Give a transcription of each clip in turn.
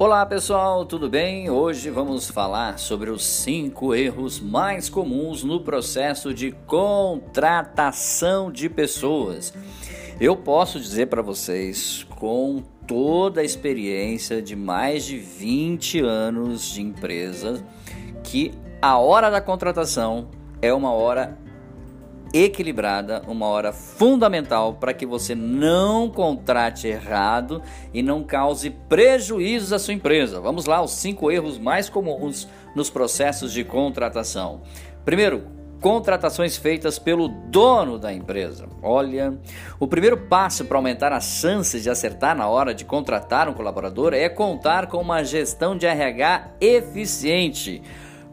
Olá pessoal, tudo bem? Hoje vamos falar sobre os cinco erros mais comuns no processo de contratação de pessoas. Eu posso dizer para vocês, com toda a experiência de mais de 20 anos de empresa, que a hora da contratação é uma hora equilibrada, uma hora fundamental para que você não contrate errado e não cause prejuízos à sua empresa. Vamos lá, os cinco erros mais comuns nos processos de contratação. Primeiro, contratações feitas pelo dono da empresa. Olha, o primeiro passo para aumentar as chances de acertar na hora de contratar um colaborador é contar com uma gestão de RH eficiente.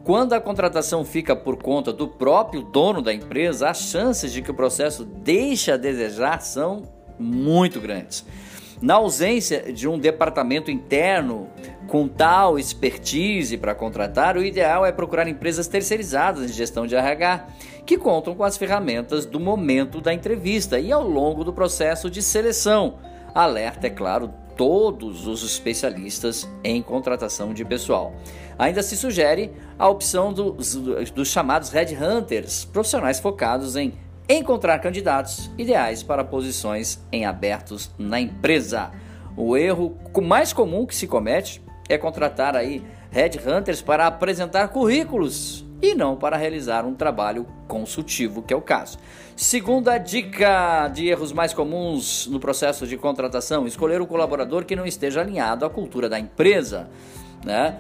Quando a contratação fica por conta do próprio dono da empresa, as chances de que o processo deixe a desejar são muito grandes. Na ausência de um departamento interno com tal expertise para contratar, o ideal é procurar empresas terceirizadas de gestão de RH, que contam com as ferramentas do momento da entrevista e ao longo do processo de seleção. Alerta, é claro, todos os especialistas em contratação de pessoal. Ainda se sugere a opção dos, dos chamados headhunters, profissionais focados em encontrar candidatos ideais para posições em abertos na empresa. O erro mais comum que se comete é contratar aí headhunters para apresentar currículos e não para realizar um trabalho consultivo, que é o caso. Segunda dica de erros mais comuns no processo de contratação: escolher o colaborador que não esteja alinhado à cultura da empresa, né?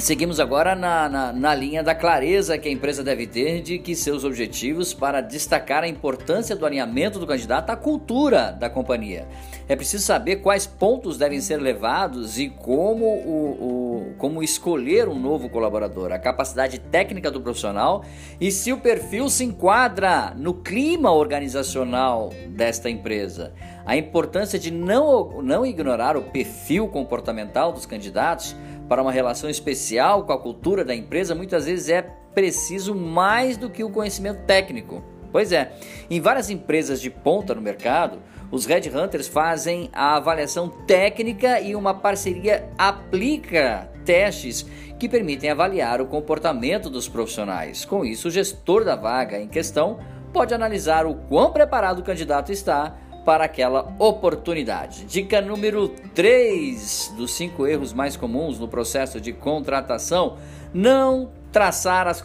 Seguimos agora na, na, na, linha da clareza que a empresa deve ter de que seus objetivos para destacar a importância do alinhamento do candidato à cultura da companhia. É preciso saber quais pontos devem ser levados e como, o, o, como escolher um novo colaborador, a capacidade técnica do profissional e se o perfil se enquadra no clima organizacional desta empresa. A importância de não, não ignorar o perfil comportamental dos candidatos para uma relação especial com a cultura da empresa, muitas vezes é preciso mais do que o conhecimento técnico. Pois é, em várias empresas de ponta no mercado, os headhunters fazem a avaliação técnica e uma parceria aplica testes que permitem avaliar o comportamento dos profissionais. Com isso, o gestor da vaga em questão pode analisar o quão preparado o candidato está para aquela oportunidade. Dica número 3 dos cinco erros mais comuns no processo de contratação: não traçar as,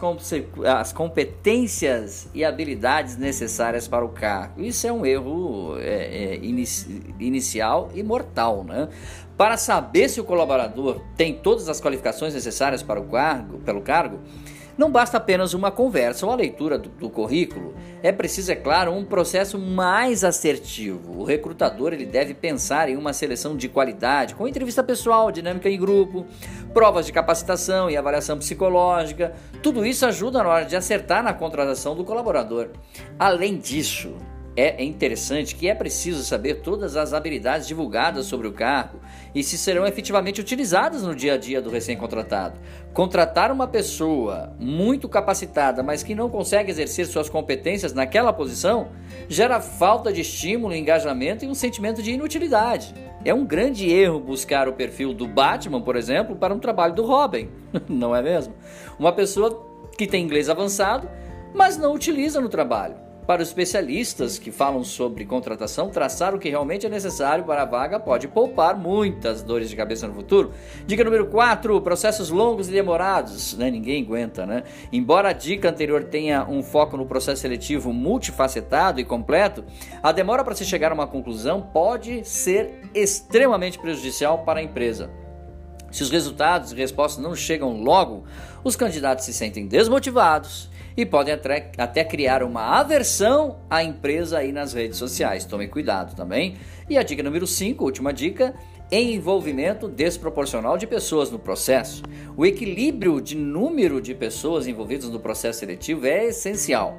as competências e habilidades necessárias para o cargo. Isso é um erro é, é, inici inicial e mortal, né? Para saber se o colaborador tem todas as qualificações necessárias para o cargo, pelo cargo, não basta apenas uma conversa ou a leitura do, do, currículo, é preciso, é claro, um processo mais assertivo. O recrutador ele deve pensar em uma seleção de qualidade, com entrevista pessoal, dinâmica em grupo, provas de capacitação e avaliação psicológica. Tudo isso ajuda na hora de acertar na contratação do colaborador. Além disso, é interessante que é preciso saber todas as habilidades divulgadas sobre o cargo e se serão efetivamente utilizadas no dia a dia do recém-contratado. Contratar uma pessoa muito capacitada, mas que não consegue exercer suas competências naquela posição, gera falta de estímulo, engajamento e um sentimento de inutilidade. É um grande erro buscar o perfil do Batman, por exemplo, para um trabalho do Robin, não é mesmo? Uma pessoa que tem inglês avançado, mas não utiliza no trabalho. Para os especialistas que falam sobre contratação, traçar o que realmente é necessário para a vaga pode poupar muitas dores de cabeça no futuro. Dica número 4: processos longos e demorados. Né? Ninguém aguenta, né? Embora a dica anterior tenha um foco no processo seletivo multifacetado e completo, a demora para se chegar a uma conclusão pode ser extremamente prejudicial para a empresa. Se os resultados e respostas não chegam logo, os candidatos se sentem desmotivados e podem até, até criar uma aversão à empresa aí nas redes sociais. Tome cuidado também. E a dica número 5, última dica, envolvimento desproporcional de pessoas no processo. O equilíbrio de número de pessoas envolvidas no processo seletivo é essencial,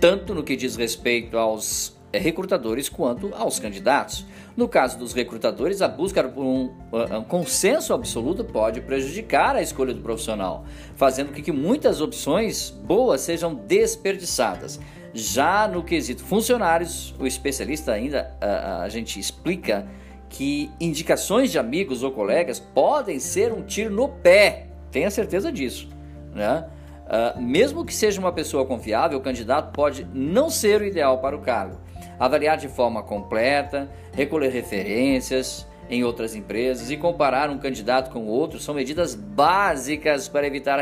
tanto no que diz respeito aos é, recrutadores quanto aos candidatos. No caso dos recrutadores, a busca por um, um, consenso absoluto pode prejudicar a escolha do profissional, fazendo com que muitas opções boas sejam desperdiçadas. Já no quesito funcionários, o especialista ainda a, a gente explica que indicações de amigos ou colegas podem ser um tiro no pé. Tenha certeza disso. Né? Uh, mesmo que seja uma pessoa confiável, o candidato pode não ser o ideal para o cargo. Avaliar de forma completa, recolher referências em outras empresas e comparar um candidato com outro são medidas básicas para evitar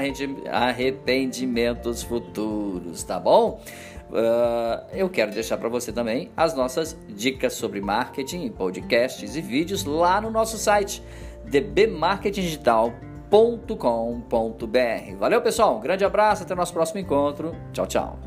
arrependimentos futuros, tá bom? Uh, eu quero deixar para você também as nossas dicas sobre marketing, podcasts e vídeos lá no nosso site dbmarketingdigital.com.br. Valeu, pessoal. Um grande abraço, até o nosso próximo encontro. Tchau, tchau.